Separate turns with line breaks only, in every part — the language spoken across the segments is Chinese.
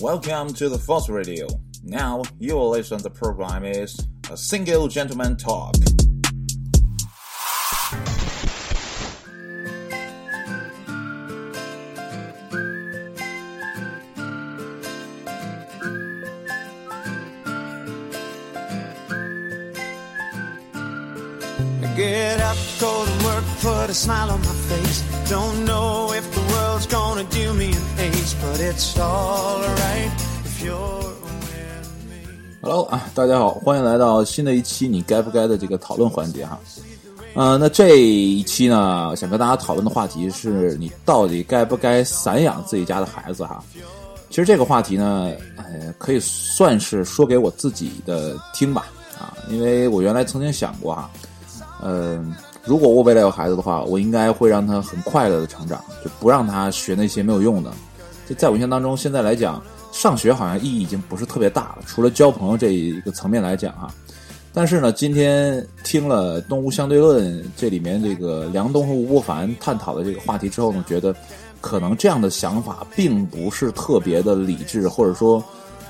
Welcome to the Force Radio. Now you will listen. The program is a single gentleman talk.
Get up, go to work, put a smile on my face. Don't know if the
Hello 啊，大家好，欢迎来到新的一期你该不该的这个讨论环节哈。呃，那这一期呢，想跟大家讨论的话题是你到底该不该散养自己家的孩子哈。其实这个话题呢，呃，可以算是说给我自己的听吧啊，因为我原来曾经想过哈，嗯、如果我未来有孩子的话，我应该会让他很快乐的成长，就不让他学那些没有用的。就在我印象当中，现在来讲，上学好像意义已经不是特别大了，除了交朋友这一个层面来讲哈。但是呢，今天听了《动物相对论》这里面这个梁冬和吴伯凡探讨的这个话题之后呢，觉得可能这样的想法并不是特别的理智，或者说，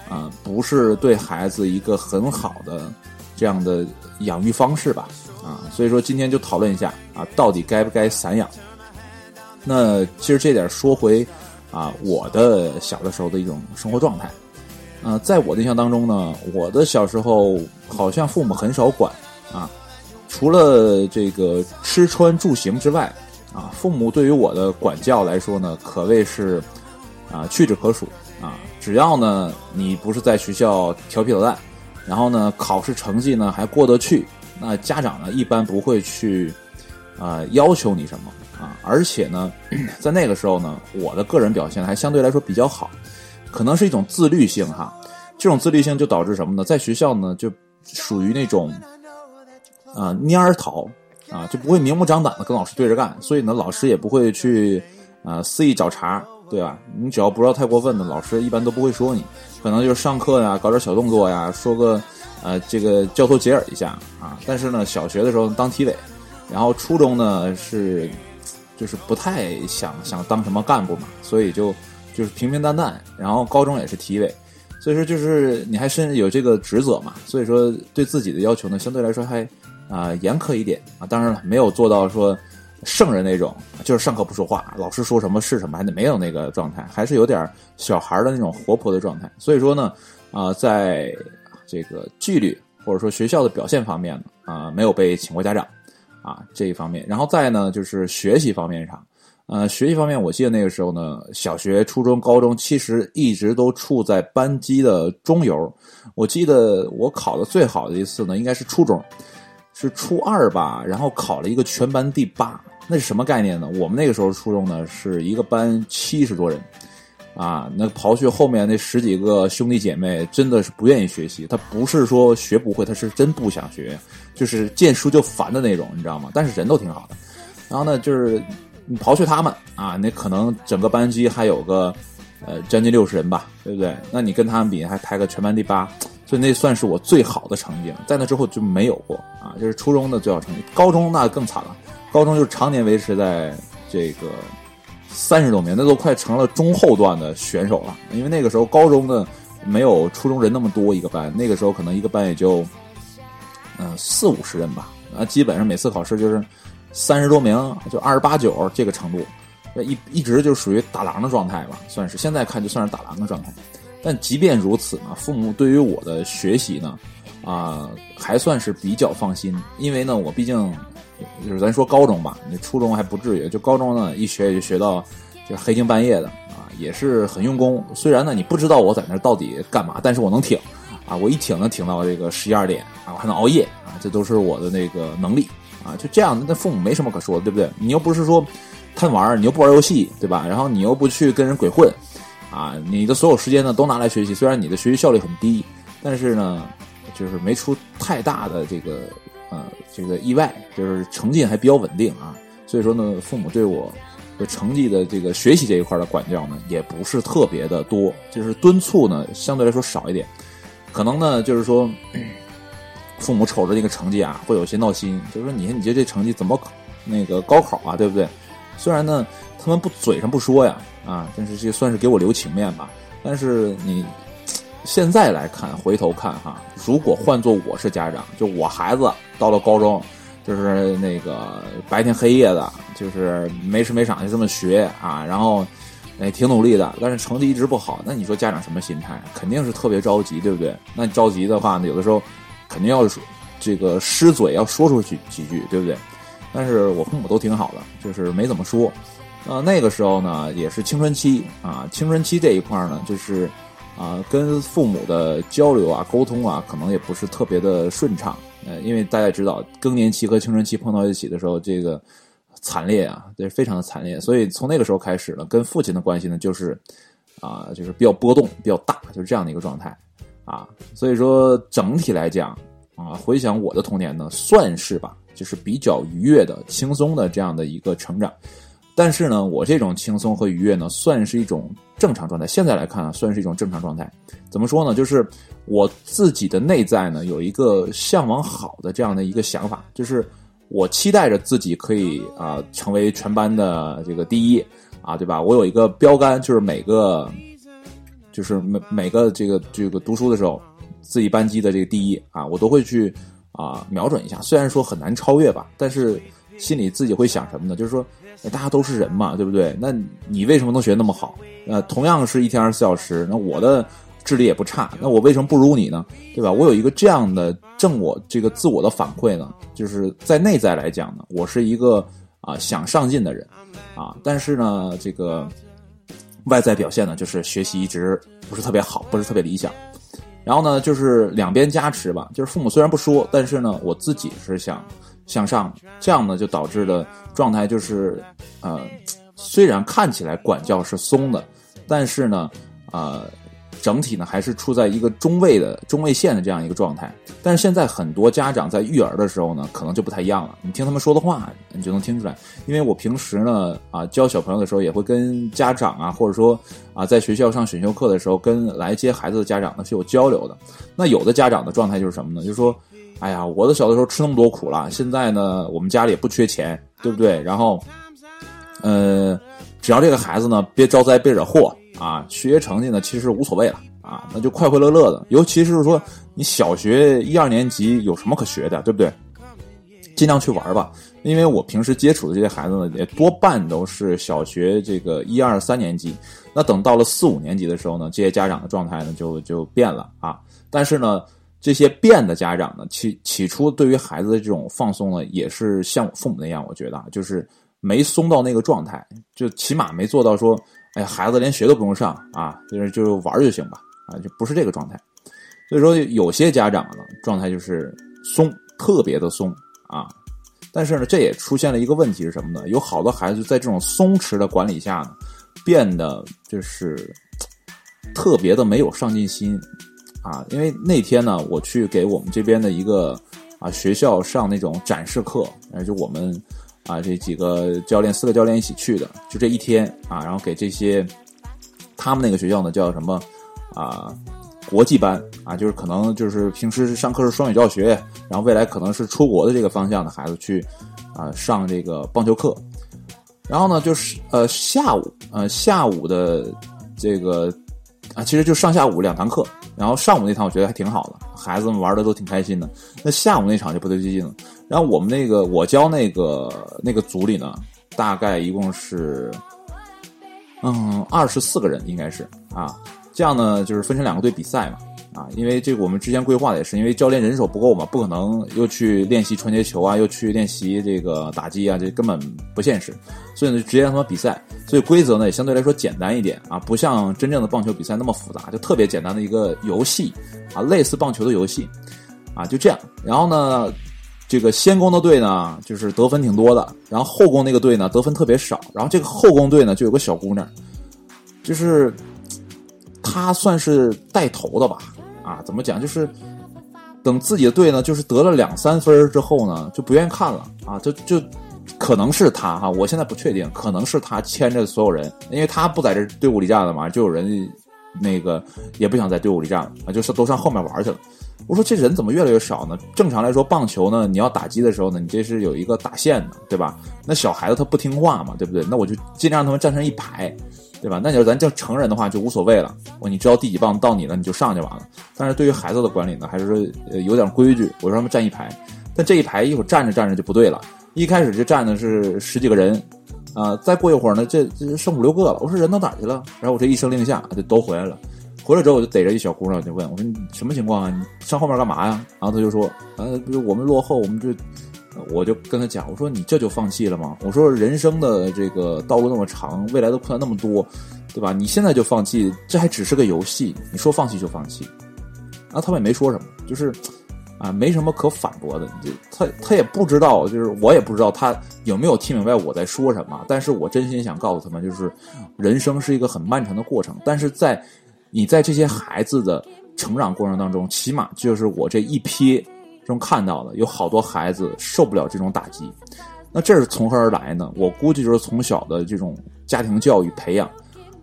啊、不是对孩子一个很好的这样的养育方式吧。啊，所以说今天就讨论一下啊，到底该不该散养？那其实这点说回啊，我的小的时候的一种生活状态。呃，在我的印象当中呢，我的小时候好像父母很少管啊，除了这个吃穿住行之外啊，父母对于我的管教来说呢，可谓是啊屈指可数啊。只要呢你不是在学校调皮捣蛋，然后呢考试成绩呢还过得去，那家长呢一般不会去啊、要求你什么啊，而且呢，在那个时候呢，我的个人表现还相对来说比较好。可能是一种自律性哈，这种自律性就导致什么呢？在学校呢，就属于那种啊蔫儿逃啊，就不会明目张胆的跟老师对着干，所以呢，老师也不会去啊肆意找茬，对吧？你只要不知道太过分的，老师一般都不会说你，可能就是上课呀，搞点小动作呀，说个呃这个交头接耳一下啊。但是呢，小学的时候当体委，然后初中呢是就是不太想想当什么干部嘛，所以就。就是平平淡淡，然后高中也是体委，所以说就是你还是有这个职责嘛，所以说对自己的要求呢，相对来说还啊、严苛一点啊。当然了，没有做到说圣人那种，就是上课不说话，老师说什么是什么，还得没有那个状态，还是有点小孩的那种活泼的状态。所以说呢，啊、在这个纪律或者说学校的表现方面呢，啊、没有被请过家长啊这一方面，然后再呢就是学习方面上。呃，学习方面，我记得那个时候呢，小学、初中、高中其实一直都处在班级的中游。我记得我考的最好的一次呢，应该是初中，是初二吧，然后考了一个全班第八。那是什么概念呢？我们那个时候初中呢，是一个班七十多人，啊，那刨去后面那十几个兄弟姐妹，真的是不愿意学习。他不是说学不会，他是真不想学，就是见书就烦的那种，你知道吗？但是人都挺好的。然后呢，就是。你刨去他们啊，那可能整个班级还有个呃将近六十人吧，对不对？那你跟他们比，还排个全班第八，所以那算是我最好的成绩了。在那之后就没有过啊，就是初中的最好成绩。高中那更惨了，高中就常年维持在这个三十多名，那都快成了中后段的选手了。因为那个时候高中呢没有初中人那么多一个班，那个时候可能一个班也就嗯、四五十人吧，啊，基本上每次考试就是。三十多名，就二十八九这个程度，一一直就属于打狼的状态吧，算是现在看就算是打狼的状态。但即便如此呢，父母对于我的学习呢，啊、还算是比较放心，因为呢，我毕竟就是咱说高中吧，你初中还不至于，就高中呢一学也就学到就黑更半夜的啊，也是很用功。虽然呢你不知道我在那到底干嘛，但是我能挺啊，我一挺能挺到这个十一二点啊，我还能熬夜啊，这都是我的那个能力。啊，就这样，那父母没什么可说的，对不对？你又不是说贪玩，你又不玩游戏，对吧？然后你又不去跟人鬼混，啊，你的所有时间呢都拿来学习。虽然你的学习效率很低，但是呢，就是没出太大的这个呃这个意外，就是成绩还比较稳定啊。所以说呢，父母对我的成绩的这个学习这一块的管教呢，也不是特别的多，就是敦促呢相对来说少一点。可能呢，就是说。父母瞅着这个成绩啊，会有些闹心，就是说你看你这这成绩怎么那个高考啊，对不对？虽然呢，他们不嘴上不说呀，啊，但是这算是给我留情面吧。但是你现在来看，回头看哈，如果换做我是家长，就我孩子到了高中，就是那个白天黑夜的，就是没吃没晌就这么学啊，然后哎挺努力的，但是成绩一直不好，那你说家长什么心态？肯定是特别着急，对不对？那你着急的话呢，有的时候肯定要说这个失嘴要说出去几句，对不对？但是我父母都挺好的，就是没怎么说。呃，那个时候呢，也是青春期啊，青春期这一块呢，就是啊，跟父母的交流啊、沟通啊，可能也不是特别的顺畅。呃，因为大家知道，更年期和青春期碰到一起的时候，这个惨烈啊，这非常的惨烈。所以从那个时候开始呢，跟父亲的关系呢，就是啊，就是比较波动、比较大，就是这样的一个状态啊。所以说整体来讲啊，回想我的童年呢，算是吧，就是比较愉悦的、轻松的这样的一个成长。但是呢，我这种轻松和愉悦呢，算是一种正常状态。现在来看啊，算是一种正常状态。怎么说呢？就是我自己的内在呢，有一个向往好的这样的一个想法，就是我期待着自己可以啊成为全班的这个第一啊，对吧？我有一个标杆，就是每个就是每每个这个这个读书的时候，自己班级的这个第一啊，我都会去啊瞄准一下。虽然说很难超越吧，但是心里自己会想什么呢？就是说。大家都是人嘛，对不对？那你为什么能学那么好？呃，同样是一天二十四小时，那我的智力也不差，那我为什么不如你呢？对吧？我有一个这样的正我这个自我的反馈呢，就是在内在来讲呢，我是一个啊想上进的人啊，但是呢，这个外在表现呢，就是学习一直不是特别好，不是特别理想。然后呢，就是两边加持吧，就是父母虽然不说，但是呢，我自己是想。向上，这样呢就导致的状态就是，呃，虽然看起来管教是松的，但是呢，呃，整体呢还是处在一个中位的中位线的这样一个状态。但是现在很多家长在育儿的时候呢，可能就不太一样了。你听他们说的话，你就能听出来。因为我平时呢，啊，教小朋友的时候也会跟家长啊，或者说啊，在学校上选修课的时候，跟来接孩子的家长呢是有交流的。那有的家长的状态就是什么呢？就是说。哎呀，我的小的时候吃那么多苦了，现在呢，我们家里也不缺钱，对不对？然后，呃，只要这个孩子呢别招灾别惹祸啊，学习成绩呢其实无所谓了啊，那就快快乐乐的。尤其是说你小学一二年级有什么可学的，对不对？尽量去玩吧，因为我平时接触的这些孩子呢，也多半都是小学这个一二三年级。那等到了四五年级的时候呢，这些家长的状态呢就就变了啊。但是呢。这些变的家长呢，起起初对于孩子的这种放松呢，也是像我父母那样，我觉得啊，就是没松到那个状态，就起码没做到说，哎，孩子连学都不用上啊，就是就玩就行吧，啊，就不是这个状态。所以说，有些家长呢，状态就是松，特别的松啊。但是呢，这也出现了一个问题是什么呢？有好多孩子在这种松弛的管理下呢，变得就是特别的没有上进心。啊，因为那天呢，我去给我们这边的一个啊学校上那种展示课，就我们啊这几个教练四个教练一起去的，就这一天啊，然后给这些他们那个学校呢叫什么啊国际班啊，就是可能就是平时上课是双语教学，然后未来可能是出国的这个方向的孩子去啊上这个棒球课，然后呢就是呃下午呃下午的这个啊其实就上下午两堂课。然后上午那堂我觉得还挺好的，孩子们玩的都挺开心的。那下午那场就不对劲了。然后我们那个我教那个那个组里呢，大概一共是嗯二十四个人，应该是啊。这样呢就是分成两个队比赛嘛。啊，因为这个我们之前规划的也是，因为教练人手不够嘛，不可能又去练习传接球啊，又去练习这个打击啊，这根本不现实，所以呢，直接让他们比赛。所以规则呢也相对来说简单一点啊，不像真正的棒球比赛那么复杂，就特别简单的一个游戏啊，类似棒球的游戏啊，就这样。然后呢，这个先攻的队呢就是得分挺多的，然后后攻那个队呢得分特别少，然后这个后攻队呢就有个小姑娘，就是她算是带头的吧。啊，怎么讲？就是等自己的队呢，就是得了两三分之后呢，就不愿意看了啊，就就可能是他哈，我现在不确定，可能是他牵着所有人，因为他不在这队伍里站了嘛，就有人那个也不想在队伍里站了啊，就是都上后面玩去了。我说这人怎么越来越少呢？正常来说，棒球呢，你要打击的时候呢，你这是有一个打线的，对吧？那小孩子他不听话嘛，对不对？那我就尽量让他们站成一排。对吧？那你说咱叫成人的话就无所谓了，我你知道第几棒到你了你就上就完了。但是对于孩子的管理呢，还是说有点规矩，我让他们站一排，但这一排一会儿站着站着就不对了，一开始就站的是十几个人。啊、再过一会儿呢，这这剩五六个了。我说人到哪儿去了？然后我这一声令下，就都回来了。回来之后，我就逮着一小姑娘，就问我说：“你什么情况啊？你上后面干嘛呀？”然后她就说：“呃，不是我们落后，我们这。”我就跟他讲，我说：“你这就放弃了吗？我说人生的这个道路那么长，未来的困难那么多，对吧？你现在就放弃，这还只是个游戏，你说放弃就放弃。”然后他们也没说什么，就是啊，没什么可反驳的。就他他也不知道，就是我也不知道他有没有听明白我在说什么。但是我真心想告诉他们，就是人生是一个很漫长的过程，但是在你在这些孩子的成长过程当中，起码就是我这一批中看到的，有好多孩子受不了这种打击。那这是从何而来呢？我估计就是从小的这种家庭教育培养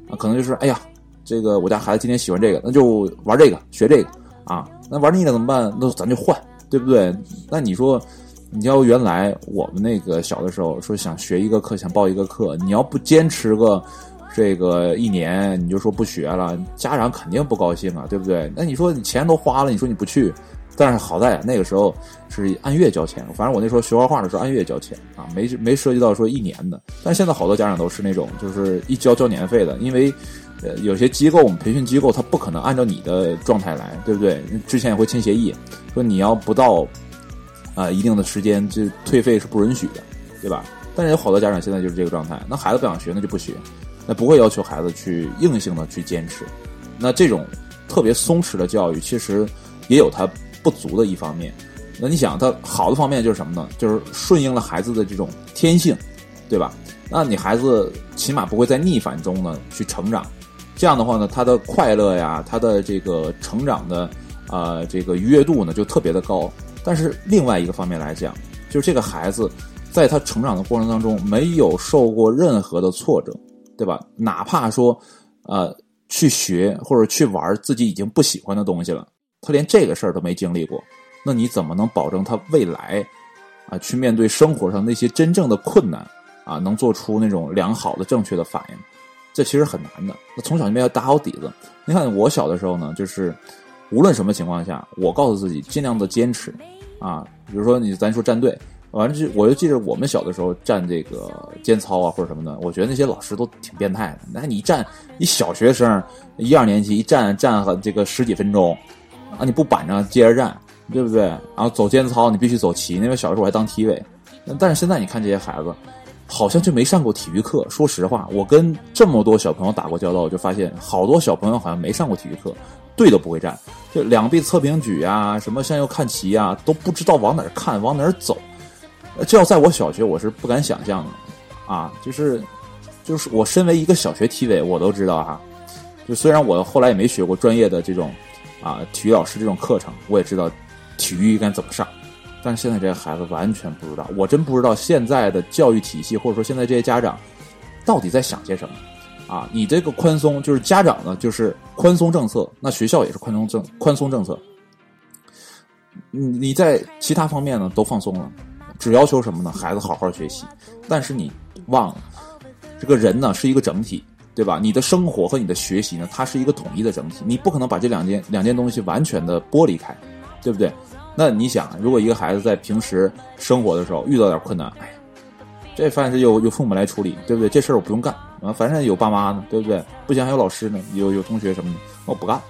啊，可能就是哎呀，这个我家孩子今天喜欢这个，那就玩这个，学这个啊。那玩腻了怎么办？那咱就换，对不对？那你说，你要原来我们那个小的时候说想学一个课，想报一个课，你要不坚持个这个一年，你就说不学了，家长肯定不高兴啊，对不对？那你说你钱都花了，你说你不去，但是好在那个时候是按月交钱，反正我那时候学画画的时候按月交钱啊，没没涉及到说一年的。但现在好多家长都是那种就是一交交年费的，因为。呃，有些机构，我们培训机构，他不可能按照你的状态来，对不对？之前也会签协议，说你要不到啊、一定的时间，就退费是不允许的，对吧？但是有好多家长现在就是这个状态，那孩子不想学，那就不学，那不会要求孩子去硬性的去坚持。那这种特别松弛的教育，其实也有它不足的一方面。那你想，它好的方面就是什么呢？就是顺应了孩子的这种天性，对吧？那你孩子起码不会在逆反中呢去成长。这样的话呢，他的快乐呀，他的这个成长的啊、呃这个愉悦度呢就特别的高。但是另外一个方面来讲，就是这个孩子在他成长的过程当中没有受过任何的挫折，对吧？哪怕说呃去学或者去玩自己已经不喜欢的东西了，他连这个事儿都没经历过，那你怎么能保证他未来啊去面对生活上那些真正的困难啊，能做出那种良好的正确的反应？这其实很难的。那从小就没有打好底子。你看我小的时候呢，就是无论什么情况下，我告诉自己尽量的坚持啊。比如说你咱说站队，完了就我就记得我们小的时候站这个间操啊或者什么的，我觉得那些老师都挺变态的。那你站一小学生一二年级一站站和这个十几分钟啊，你不板着接着站，对不对？然后走间操你必须走齐，因为小时候我还当体委。但是现在你看这些孩子。好像就没上过体育课。说实话，我跟这么多小朋友打过交道，我就发现好多小朋友好像没上过体育课，队都不会站，就两臂侧平举啊，什么向右看齐啊，都不知道往哪儿看，往哪儿走。这要在我小学，我是不敢想象的啊！就是，就是我身为一个小学体委，我都知道哈、就虽然我后来也没学过专业的这种啊体育老师这种课程，我也知道体育应该怎么上。但是现在这些孩子完全不知道，我真不知道现在的教育体系或者说现在这些家长到底在想些什么啊？你这个宽松就是家长呢，就是宽松政策，那学校也是宽松政宽松政策。你你在其他方面呢都放松了，只要求什么呢？孩子好好学习。但是你忘了，这个人呢是一个整体，对吧？你的生活和你的学习呢，它是一个统一的整体，你不可能把这两件两件东西完全的剥离开，对不对？那你想，如果一个孩子在平时生活的时候遇到点困难，哎，这凡是由由父母来处理，对不对？这事儿我不用干啊，反正有爸妈呢，对不对？不行还有老师呢，有有同学什么的，我不干，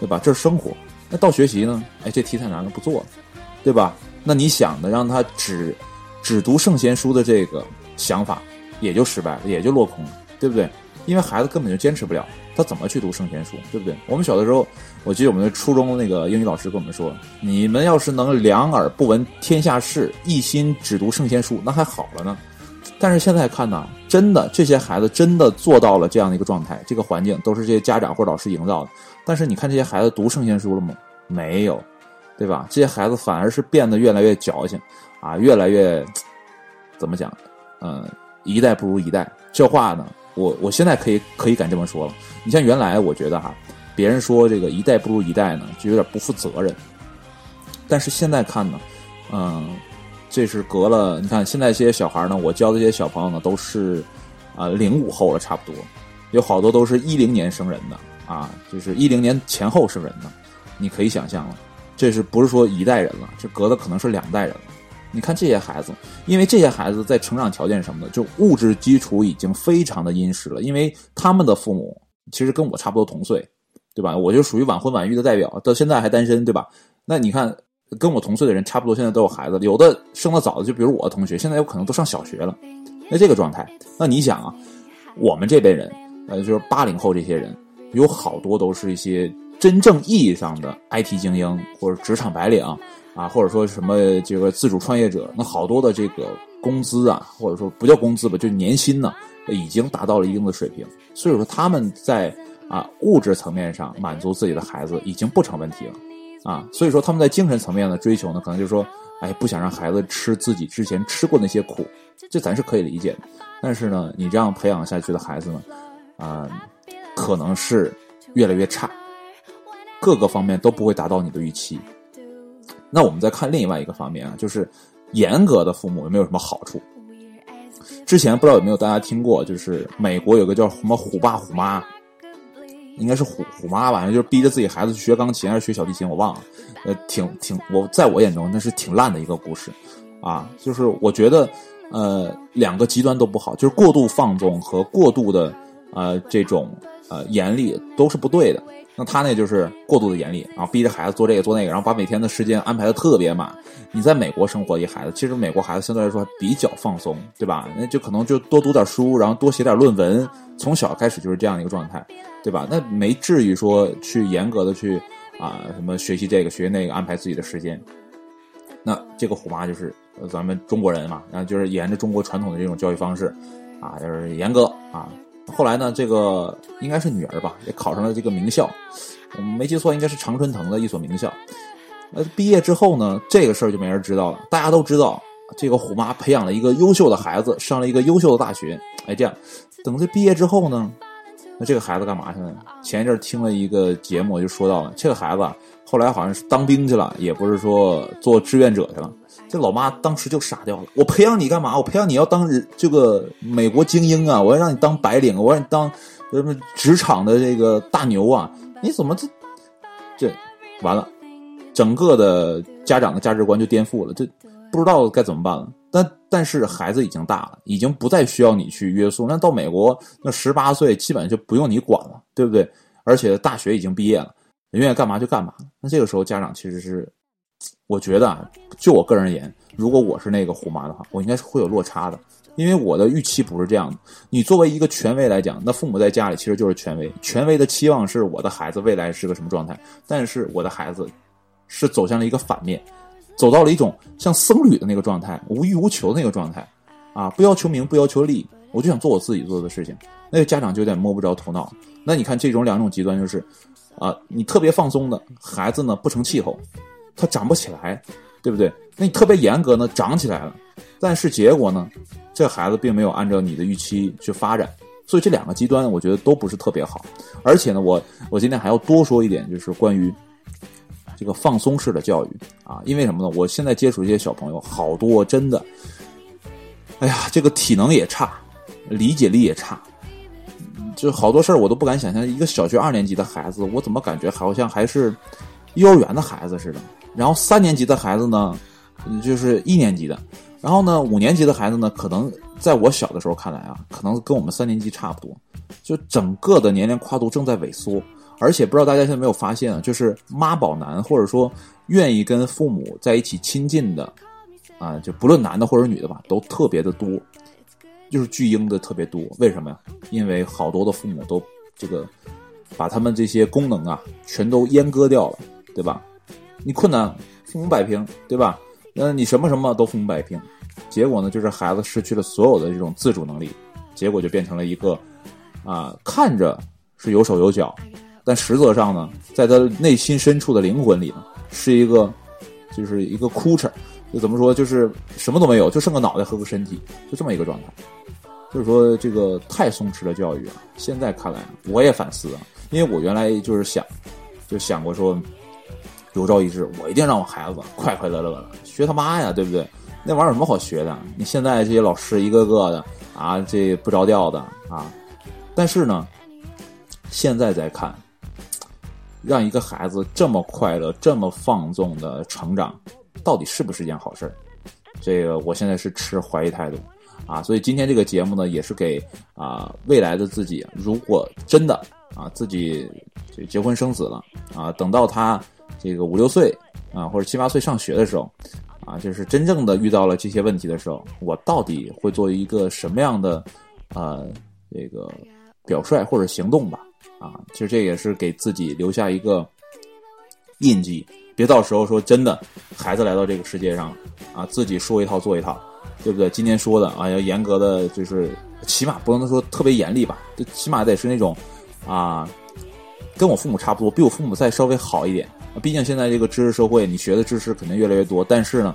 对吧？这是生活。那到学习呢？哎，这题太难了，不做了，对吧？那你想的让他只只读圣贤书的这个想法，也就失败了，也就落空了，对不对？因为孩子根本就坚持不了，他怎么去读圣贤书，对不对？我们小的时候，我记得我们的初中那个英语老师跟我们说，你们要是能两耳不闻天下事，一心只读圣贤书，那还好了呢。但是现在看呢，真的这些孩子真的做到了这样的一个状态，这个环境都是这些家长或者老师营造的。但是你看这些孩子读圣贤书了吗？没有，对吧？这些孩子反而是变得越来越矫情，啊，越来越怎么讲？嗯，一代不如一代。这话呢，我我现在可以可以敢这么说了。你像原来我觉得哈，别人说这个一代不如一代呢，就有点不负责任。但是现在看呢，嗯，这是隔了，你看现在这些小孩呢，我教的这些小朋友呢，都是啊零五后了，差不多。有好多都是一零年生人的啊，就是一零年前后生人的，你可以想象了，这是不是说一代人了？这隔的可能是两代人。你看这些孩子，因为这些孩子在成长条件什么的，就物质基础已经非常的殷实了，因为他们的父母其实跟我差不多同岁，对吧？我就属于晚婚晚育的代表，到现在还单身，对吧？那你看跟我同岁的人，差不多现在都有孩子，有的生的早的，就比如我的同学，现在有可能都上小学了。那这个状态，那你想啊，我们这辈人，呃，就是八零后这些人，有好多都是一些真正意义上的 IT 精英或者职场白领。啊或者说什么这个自主创业者，那好多的这个工资啊，或者说不叫工资吧，就年薪呢，已经达到了一定的水平。所以说他们在啊物质层面上满足自己的孩子已经不成问题了，啊，所以说他们在精神层面的追求呢，可能就是说，哎，不想让孩子吃自己之前吃过那些苦，这咱是可以理解的。但是呢，你这样培养下去的孩子呢，啊，可能是越来越差，各个方面都不会达到你的预期。那我们再看另外一个方面啊，就是严格的父母有没有什么好处？之前不知道有没有大家听过，就是美国有个叫什么“虎爸虎妈”，应该是“虎虎妈”吧，就是逼着自己孩子去学钢琴还是学小提琴，我忘了。呃，挺挺，我在我眼中那是挺烂的一个故事啊。就是我觉得，呃，两个极端都不好，就是过度放纵和过度的呃这种呃严厉都是不对的。那他那就是过度的严厉，然后逼着孩子做这个做那个，然后把每天的时间安排的特别满。你在美国生活一孩子，其实美国孩子相对来说还比较放松，对吧？那就可能就多读点书，然后多写点论文，从小开始就是这样的一个状态，对吧？那没至于说去严格的去啊什么学习这个学那个，安排自己的时间。那这个虎妈就是咱们中国人嘛，然后就是沿着中国传统的这种教育方式，啊，就是严格啊。后来呢，这个应该是女儿吧，也考上了这个名校，我没记错，应该是常春藤的一所名校。呃，毕业之后呢，这个事儿就没人知道了。大家都知道，这个虎妈培养了一个优秀的孩子，上了一个优秀的大学。哎，这样，等这毕业之后呢，那这个孩子干嘛去了？前一阵听了一个节目，就说到了这个孩子后来好像是当兵去了，也不是说做志愿者去了。这老妈当时就傻掉了。我培养你干嘛？我培养你要当这个美国精英啊！我要让你当白领，我让你当什么职场的这个大牛啊！你怎么这这完了？整个的家长的价值观就颠覆了，这不知道该怎么办了。但但是孩子已经大了，已经不再需要你去约束。那到美国，那十八岁基本就不用你管了，对不对？而且大学已经毕业了，人愿意干嘛就干嘛。那这个时候家长其实是。我觉得啊，就我个人而言，如果我是那个虎妈的话，我应该是会有落差的，因为我的预期不是这样的。你作为一个权威来讲，那父母在家里其实就是权威，权威的期望是我的孩子未来是个什么状态，但是我的孩子是走向了一个反面，走到了一种像僧侣的那个状态，无欲无求的那个状态，啊，不要求名，不要求利，我就想做我自己做的事情，那个家长就有点摸不着头脑。那你看这种两种极端就是，啊，你特别放松的孩子呢，不成气候。他长不起来，对不对？那你特别严格呢，长起来了，但是结果呢，这孩子并没有按照你的预期去发展，所以这两个极端，我觉得都不是特别好。而且呢，我我今天还要多说一点，就是关于这个放松式的教育啊，因为什么呢？我现在接触一些小朋友，好多真的，哎呀，这个体能也差，理解力也差，就好多事儿我都不敢想象。一个小学二年级的孩子，我怎么感觉好像还是幼儿园的孩子似的？然后三年级的孩子呢，就是一年级的，然后呢五年级的孩子呢，可能在我小的时候看来啊，可能跟我们三年级差不多，就整个的年龄跨度正在萎缩，而且不知道大家现在没有发现啊，就是妈宝男或者说愿意跟父母在一起亲近的，啊，就不论男的或者女的吧，都特别的多，就是巨婴的特别多，为什么呀？因为好多的父母都这个把他们这些功能啊全都阉割掉了，对吧？你困难，父母摆平，对吧？那你什么什么都父母摆平，结果呢，就是孩子失去了所有的这种自主能力，结果就变成了一个，啊，看着是有手有脚，但实则上呢，在他内心深处的灵魂里呢，是一个，就是一个哭哧，就怎么说，就是什么都没有，就剩个脑袋和个身体，就这么一个状态。就是说，这个太松弛的教育啊，现在看来，我也反思啊，因为我原来就是想，就想过说。有朝一日，我一定让我孩子快快乐乐的学他妈呀，对不对？那玩意儿有什么好学的？你现在这些老师一个个的啊，这不着调的啊。但是呢，现在再看，让一个孩子这么快乐、这么放纵的成长，到底是不是一件好事儿？这个我现在是持怀疑态度啊。所以今天这个节目呢，也是给啊未来的自己，如果真的啊自己这结婚生子了啊，等到他这个五六岁啊或者七八岁上学的时候啊，就是真正的遇到了这些问题的时候，我到底会做一个什么样的呃这个表率或者行动吧？啊，其实这也是给自己留下一个印记，别到时候说真的，孩子来到这个世界上啊，自己说一套做一套，对不对？今天说的啊，要严格的，就是起码不能说特别严厉吧，就起码得是那种啊，跟我父母差不多，比我父母再稍微好一点。毕竟现在这个知识社会，你学的知识肯定越来越多，但是呢，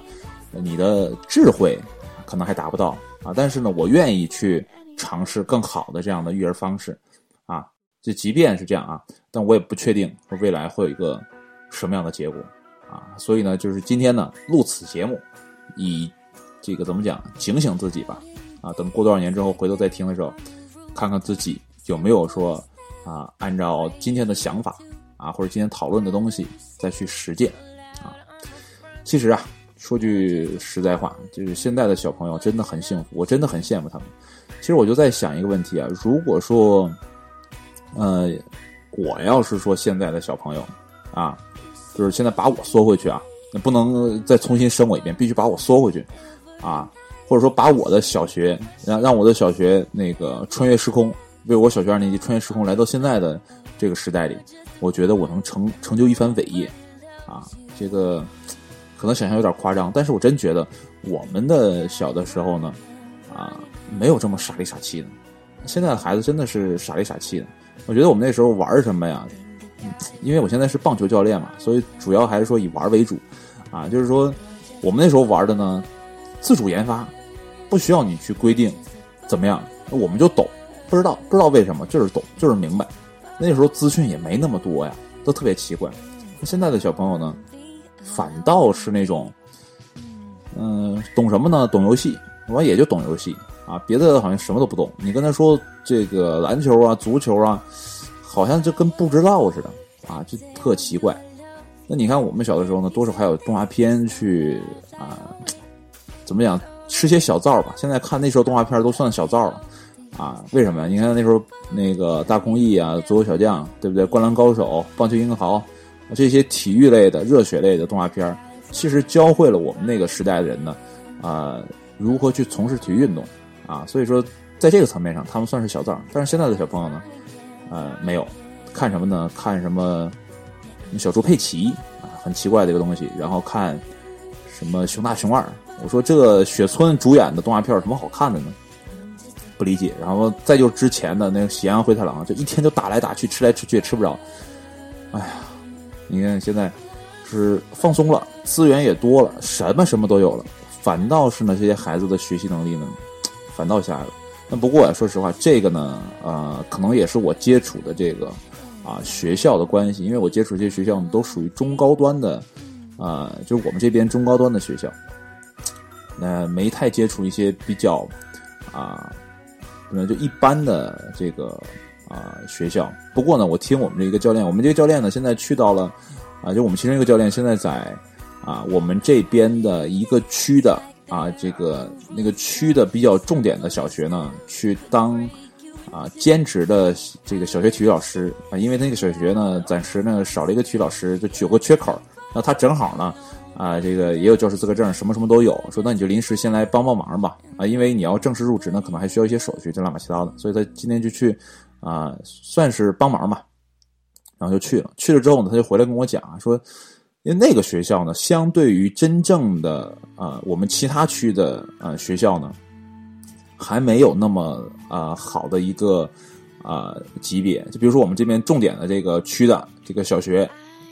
你的智慧可能还达不到啊。但是呢，我愿意去尝试更好的这样的育儿方式啊。就即便是这样啊，但我也不确定未来会有一个什么样的结果啊。所以呢，就是今天呢录此节目，以这个怎么讲警醒自己吧啊。等过多少年之后回头再听的时候，看看自己有没有说啊，按照今天的想法啊，或者今天讨论的东西再去实践啊。其实啊，说句实在话，就是现在的小朋友真的很幸福，我真的很羡慕他们。其实我就在想一个问题啊，如果说呃，我要是说现在的小朋友啊，就是现在把我缩回去啊，那不能再重新生我一遍，必须把我缩回去啊，或者说把我的小学让让我的小学那个穿越时空，为我小学二年级穿越时空来到现在的这个时代里，我觉得我能成成就一番伟业啊，这个可能想象有点夸张，但是我真觉得我们的小的时候呢，啊，没有这么傻里傻气的，现在的孩子真的是傻里傻气的。我觉得我们那时候玩什么呀？因为我现在是棒球教练嘛，所以主要还是说以玩为主，啊，就是说我们那时候玩的呢，自主研发，不需要你去规定怎么样，我们就懂，不知道不知道为什么，就是懂，就是明白。那时候资讯也没那么多呀，都特别奇怪。现在的小朋友呢，反倒是那种，嗯，懂什么呢？懂游戏，我也就懂游戏。啊，别的好像什么都不懂。你跟他说这个篮球啊、足球啊，好像就跟不知道似的啊，就特奇怪。那你看我们小的时候呢，多少还有动画片去啊，怎么讲吃些小灶吧？现在看那时候动画片都算小灶了啊？为什么呀？你看那时候那个大空翼啊、足球小将，对不对？灌篮高手、棒球英豪这些体育类的、热血类的动画片，其实教会了我们那个时代的人呢，啊，如何去从事体育运动。啊，所以说，在这个层面上，他们算是小灶。但是现在的小朋友呢，呃，没有看什么呢？看什么小猪佩奇啊，很奇怪的一个东西。然后看什么熊大熊二。我说这个雪村主演的动画片有什么好看的呢？不理解。然后再就之前的那个喜羊羊灰太狼，就一天就打来打去，吃来吃去也吃不着。哎呀，你看现在是放松了，资源也多了，什么什么都有了，反倒是呢，这些孩子的学习能力呢？反倒下来了。那不过啊说实话，这个呢，呃，可能也是我接触的这个啊学校的关系，因为我接触这些学校呢，都属于中高端的，啊，就是我们这边中高端的学校，那没太接触一些比较啊，可能就一般的这个啊学校。不过呢，我听我们这一个教练，我们这个教练呢，现在去到了啊，就我们其中一个教练现在在啊我们这边的一个区的。啊，这个那个区的比较重点的小学呢，去当啊兼职的这个小学体育老师啊，因为那个小学呢暂时呢少了一个体育老师，就有个缺口。那他正好呢啊，这个也有教师资格证，什么什么都有。说那你就临时先来帮帮忙吧啊，因为你要正式入职呢，可能还需要一些手续，这乱七八糟的。所以他今天就去啊，算是帮忙吧，然后就去了。去了之后呢，他就回来跟我讲说。因为那个学校呢，相对于真正的啊我们其他区的啊学校呢，还没有那么啊好的一个啊级别。就比如说我们这边重点的这个区的这个小学，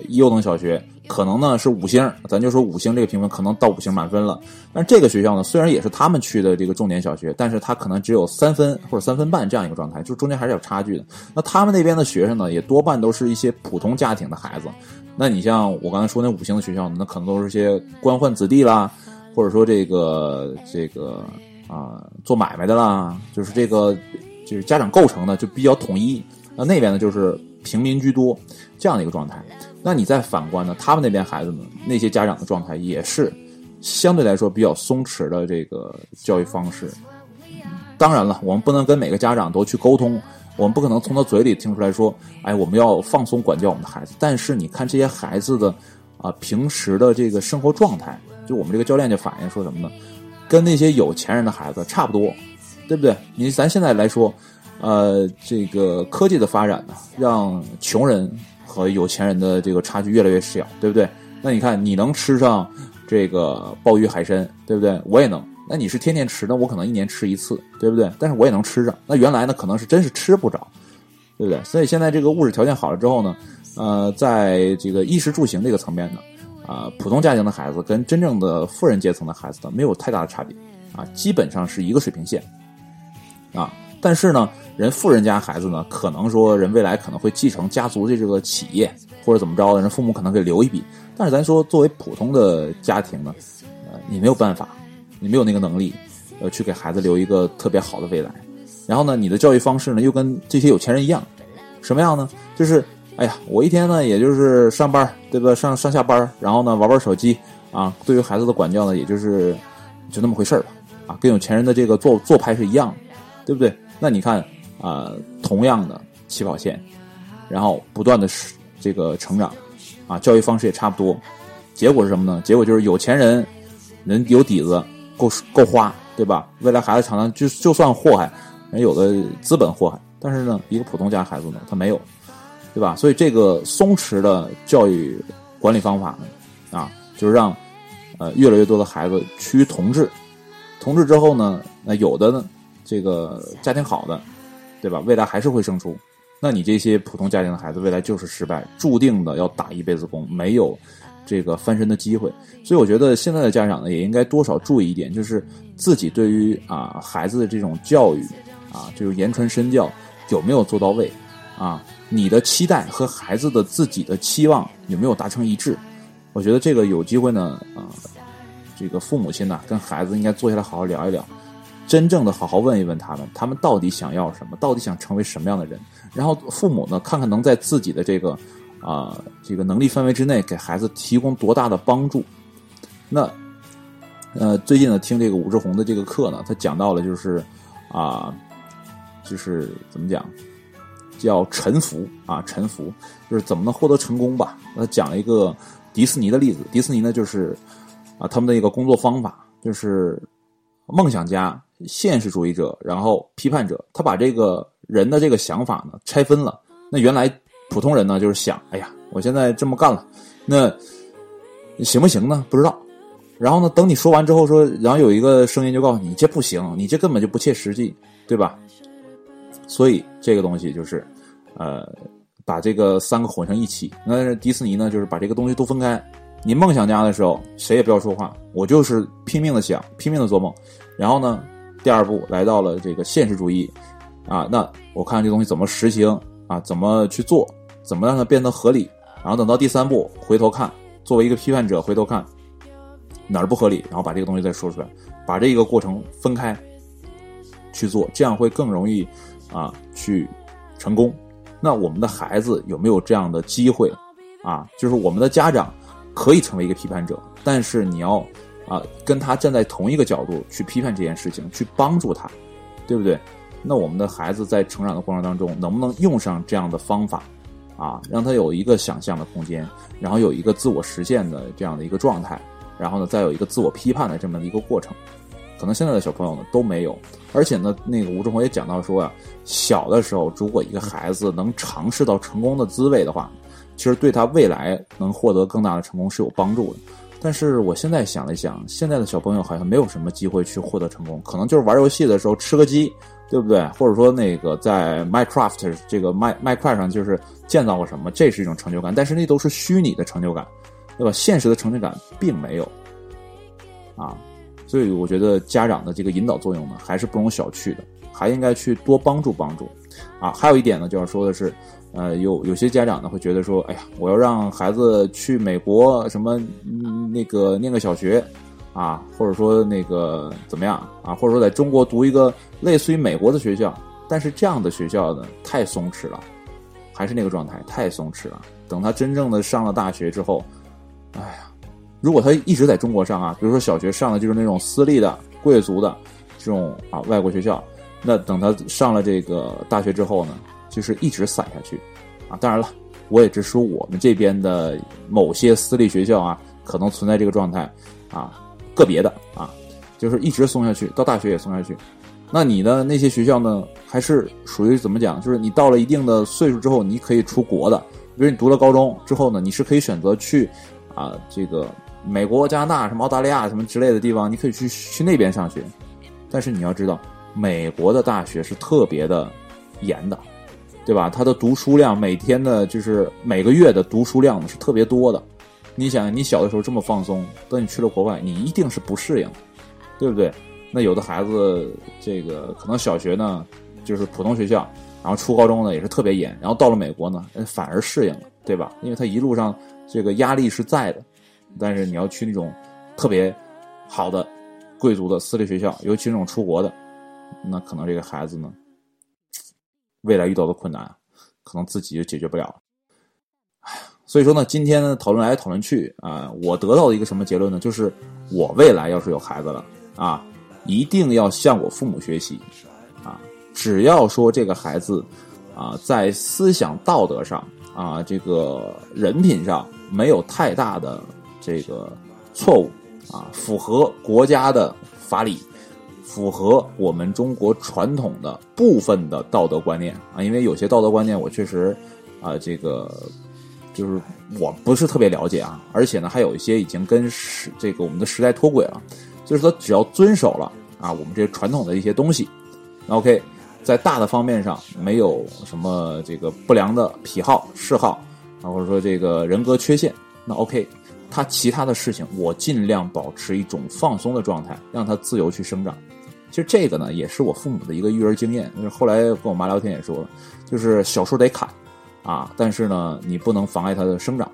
优等小学，可能呢是五星，咱就说五星这个评分可能到五星满分了。但这个学校呢，虽然也是他们去的这个重点小学，但是它可能只有三分或者三分半这样一个状态，就中间还是有差距的。那他们那边的学生呢，也多半都是一些普通家庭的孩子。那你像我刚才说那五星的学校，那可能都是些官宦子弟啦，或者说这个这个啊做买卖的啦，就是这个就是家长构成呢就比较统一那那边呢就是平民居多这样的一个状态。那你再反观呢，他们那边孩子呢，那些家长的状态也是相对来说比较松弛的这个教育方式。当然了，我们不能跟每个家长都去沟通，我们不可能从他嘴里听出来说，哎，我们要放松管教我们的孩子。但是你看这些孩子的啊平时的这个生活状态，就我们这个教练就反映说什么呢？跟那些有钱人的孩子差不多，对不对？你咱现在来说，呃，这个科技的发展呢，让穷人和有钱人的这个差距越来越小，对不对？那你看，你能吃上这个鲍鱼海参，对不对？我也能。那你是天天吃，那我可能一年吃一次，对不对？但是我也能吃上。那原来呢，可能是真是吃不着，对不对？所以现在这个物质条件好了之后呢，呃，在这个衣食住行这个层面呢。啊，普通家庭的孩子跟真正的富人阶层的孩子呢，没有太大的差别，啊，基本上是一个水平线，啊，但是呢，人富人家孩子呢，可能说人未来可能会继承家族的这个企业或者怎么着的，人父母可能给留一笔，但是咱说作为普通的家庭呢，呃，你没有办法，你没有那个能力，呃，去给孩子留一个特别好的未来，然后呢，你的教育方式呢，又跟这些有钱人一样，什么样呢？就是。哎呀，我一天呢，也就是上班，对吧？上上下班，然后呢，玩玩手机啊。对于孩子的管教呢，也就是就那么回事儿吧。啊，跟有钱人的这个做做派是一样的，对不对？那你看啊，同样的起跑线，然后不断的这个成长，啊，教育方式也差不多。结果是什么呢？结果就是有钱人人有底子，够够花，对吧？未来孩子常常就就算祸害，人有的资本祸害，但是呢，一个普通家孩子呢，他没有。对吧？所以这个松弛的教育管理方法呢，啊，就是让呃越来越多的孩子趋于同质，同质之后呢，那有的呢这个家庭好的，对吧？未来还是会胜出。那你这些普通家庭的孩子，未来就是失败，注定的要打一辈子工，没有这个翻身的机会。所以我觉得现在的家长呢，也应该多少注意一点，就是自己对于啊孩子的这种教育啊，就是言传身教有没有做到位啊？你的期待和孩子的自己的期望有没有达成一致？我觉得这个有机会呢，啊，这个父母亲呢跟孩子应该坐下来好好聊一聊，真正的好好问一问他们，他们到底想要什么，到底想成为什么样的人？然后父母呢，看看能在自己的这个啊这个能力范围之内给孩子提供多大的帮助。那呃，最近呢听这个武志红的这个课呢，他讲到了就是啊，就是怎么讲？叫沉浮啊，沉浮就是怎么能获得成功吧？他讲了一个迪士尼的例子。迪士尼呢，就是啊，他们的一个工作方法就是梦想家、现实主义者，然后批判者。他把这个人的这个想法呢拆分了。那原来普通人呢就是想，哎呀，我现在这么干了，那行不行呢？不知道。然后呢，等你说完之后说，然后有一个声音就告诉你，这不行，你这根本就不切实际，对吧？所以这个东西就是。呃，把这个三个混成一起。那迪士尼呢，就是把这个东西都分开。你梦想家的时候，谁也不要说话，我就是拼命的想，拼命的做梦。然后呢，第二步来到了这个现实主义，啊，那我看这东西怎么实行啊，怎么去做，怎么让它变得合理。然后等到第三步，回头看，作为一个批判者，回头看哪儿不合理，然后把这个东西再说出来，把这个过程分开去做，这样会更容易啊去成功。那我们的孩子有没有这样的机会啊？就是我们的家长可以成为一个批判者，但是你要啊跟他站在同一个角度去批判这件事情，去帮助他，对不对？那我们的孩子在成长的过程当中，能不能用上这样的方法啊，让他有一个想象的空间，然后有一个自我实现的这样的一个状态，然后呢，再有一个自我批判的这么一个过程？可能现在的小朋友呢都没有，而且呢，那个吴志宏也讲到说啊，小的时候如果一个孩子能尝试到成功的滋味的话，其实对他未来能获得更大的成功是有帮助的。但是我现在想了想，现在的小朋友好像没有什么机会去获得成功，可能就是玩游戏的时候吃个鸡，对不对？或者说那个在 Minecraft 这个麦麦块上就是建造过什么，这是一种成就感，但是那都是虚拟的成就感，对吧？现实的成就感并没有啊。所以我觉得家长的这个引导作用呢，还是不容小觑的，还应该去多帮助帮助，啊，还有一点呢，就要说的是，呃，有有些家长呢会觉得说，哎呀，我要让孩子去美国什么那个念个小学，啊，或者说那个怎么样啊，或者说在中国读一个类似于美国的学校，但是这样的学校呢太松弛了，还是那个状态，太松弛了。等他真正的上了大学之后，哎呀，如果他一直在中国上啊，比如说小学上的就是那种私立的、贵族的这种啊外国学校，那等他上了这个大学之后呢，就是一直散下去啊。当然了，我也只说我们这边的某些私立学校啊，可能存在这个状态啊，个别的啊，就是一直松下去，到大学也松下去。那你的那些学校呢，还是属于怎么讲？就是你到了一定的岁数之后，你可以出国的。比如你读了高中之后呢，你是可以选择去啊，这个美国、加拿大、什么澳大利亚什么之类的地方，你可以去去那边上学。但是你要知道，美国的大学是特别的严的，对吧？他的读书量每天的，就是每个月的读书量是特别多的。你想，你小的时候这么放松，等你去了国外，你一定是不适应，对不对？那有的孩子，这个可能小学呢就是普通学校，然后初高中呢也是特别严，然后到了美国呢反而适应了，对吧？因为他一路上这个压力是在的，但是你要去那种特别好的贵族的私立学校，尤其那种出国的，那可能这个孩子呢未来遇到的困难，可能自己就解决不了。哎，所以说呢，今天呢讨论来讨论去啊，我得到的一个什么结论呢？就是我未来要是有孩子了啊。一定要向我父母学习，啊，只要说这个孩子，啊，在思想道德上，啊，这个人品上没有太大的这个错误，啊，符合国家的法理，符合我们中国传统的部分的道德观念，啊，因为有些道德观念我确实，啊，这个就是我不是特别了解啊，而且呢，还有一些已经跟时这个我们的时代脱轨了。就是说，只要遵守了啊，我们这些传统的一些东西，OK，在大的方面上没有什么这个不良的癖好、嗜好啊，或者说这个人格缺陷，那 OK，他其他的事情我尽量保持一种放松的状态，让他自由去生长。其实这个呢，也是我父母的一个育儿经验。就是后来跟我妈聊天也说了，就是小树得砍啊，但是呢，你不能妨碍它的生长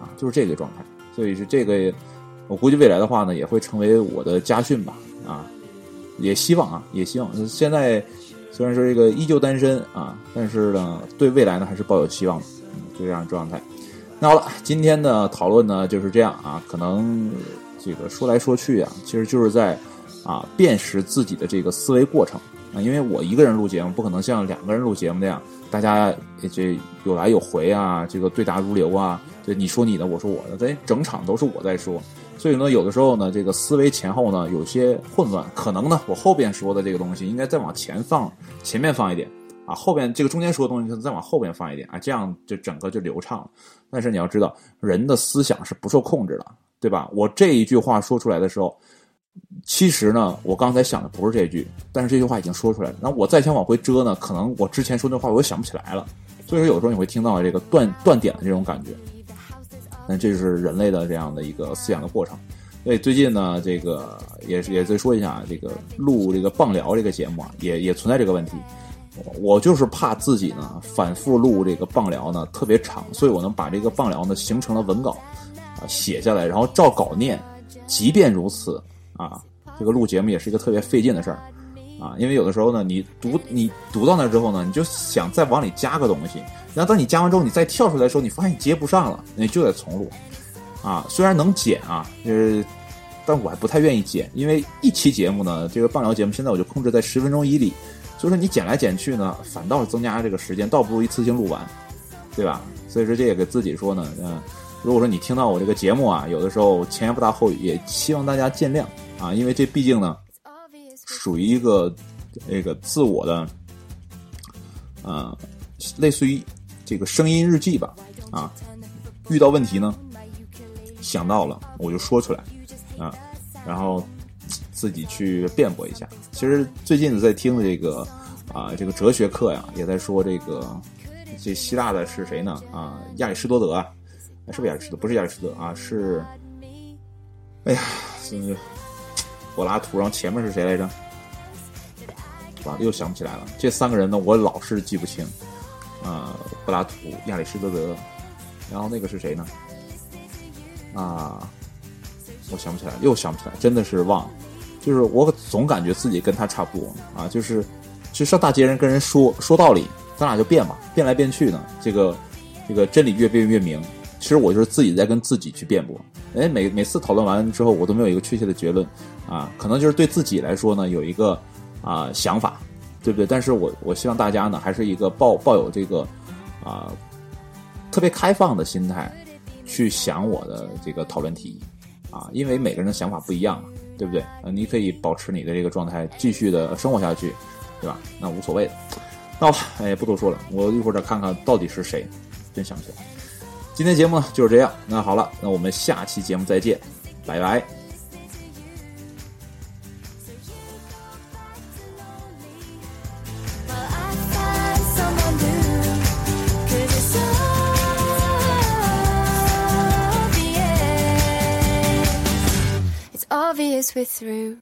啊，就是这个状态。所以是这个。我估计未来的话呢，也会成为我的家训吧，啊，也希望啊，也希望。现在虽然说这个依旧单身啊，但是呢，对未来呢还是抱有希望的，嗯就这样状态。那好了，今天的讨论呢就是这样啊，可能这个说来说去啊，其实就是在啊辨识自己的这个思维过程啊，因为我一个人录节目，不可能像两个人录节目那样，大家这有来有回啊，这个对答如流啊，这你说你的，我说我的，这整场都是我在说。所以呢，有的时候呢，这个思维前后呢有些混乱，可能呢，我后边说的这个东西应该再往前放，前面放一点啊，后边这个中间说的东西再往后边放一点啊，这样就整个就流畅了。但是你要知道，人的思想是不受控制的，对吧？我这一句话说出来的时候，其实呢，我刚才想的不是这句，但是这句话已经说出来了。那我再想往回遮呢，可能我之前说那话我又想不起来了。所以说，有时候你会听到这个断断点的这种感觉。那这就是人类的这样的一个思想的过程。所以最近呢，这个也是也再说一下，这个录这个棒聊这个节目啊，也也存在这个问题。我就是怕自己呢反复录这个棒聊呢特别长，所以我能把这个棒聊呢形成了文稿啊写下来，然后照稿念。即便如此啊，这个录节目也是一个特别费劲的事儿啊，因为有的时候呢，你读你读到那之后呢，你就想再往里加个东西。然后当你加完之后，你再跳出来的时候，你发现你接不上了，你就得重录，啊，虽然能剪啊，呃，但我还不太愿意剪，因为一期节目呢，这个半聊节目现在我就控制在十分钟以里，所以说你剪来剪去呢，反倒是增加这个时间，倒不如一次性录完，对吧？所以说这也给自己说呢，嗯，如果说你听到我这个节目啊，有的时候前言不搭后语，也希望大家见谅啊，因为这毕竟呢，属于一个这个自我的，呃，类似于。这个声音日记吧，啊，遇到问题呢，想到了我就说出来，啊，然后自己去辩驳一下。其实最近在听的这个啊，这个哲学课呀，也在说这个这希腊的是谁呢？啊，亚里士多德啊，是不是亚里士多？不是亚里士多啊，是，哎呀，是柏拉图，然后前面是谁来着？哇，又想不起来了。这三个人呢，我老是记不清。啊，柏拉图、亚里士多德，然后那个是谁呢？啊，我想不起来，又想不起来，真的是忘了。就是我总感觉自己跟他差不多啊，就是就上大街上跟人说说道理咱俩就辩吧，辩来辩去呢，这个这个真理越辩越明。其实我就是自己在跟自己去辩驳。哎，每每次讨论完之后，我都没有一个确切的结论啊，可能就是对自己来说呢有一个啊想法，对不对？但是我我希望大家呢还是一个抱抱有这个啊特别开放的心态去想我的这个讨论提议啊，因为每个人的想法不一样嘛，对不对？呃，你可以保持你的这个状态，继续的生活下去，对吧？那无所谓的。那好了，哎，不多说了，我一会儿再看看到底是谁，真想不起来。今天节目呢就是这样，那好了，那我们下期节目再见，拜拜。
Obvious we're through.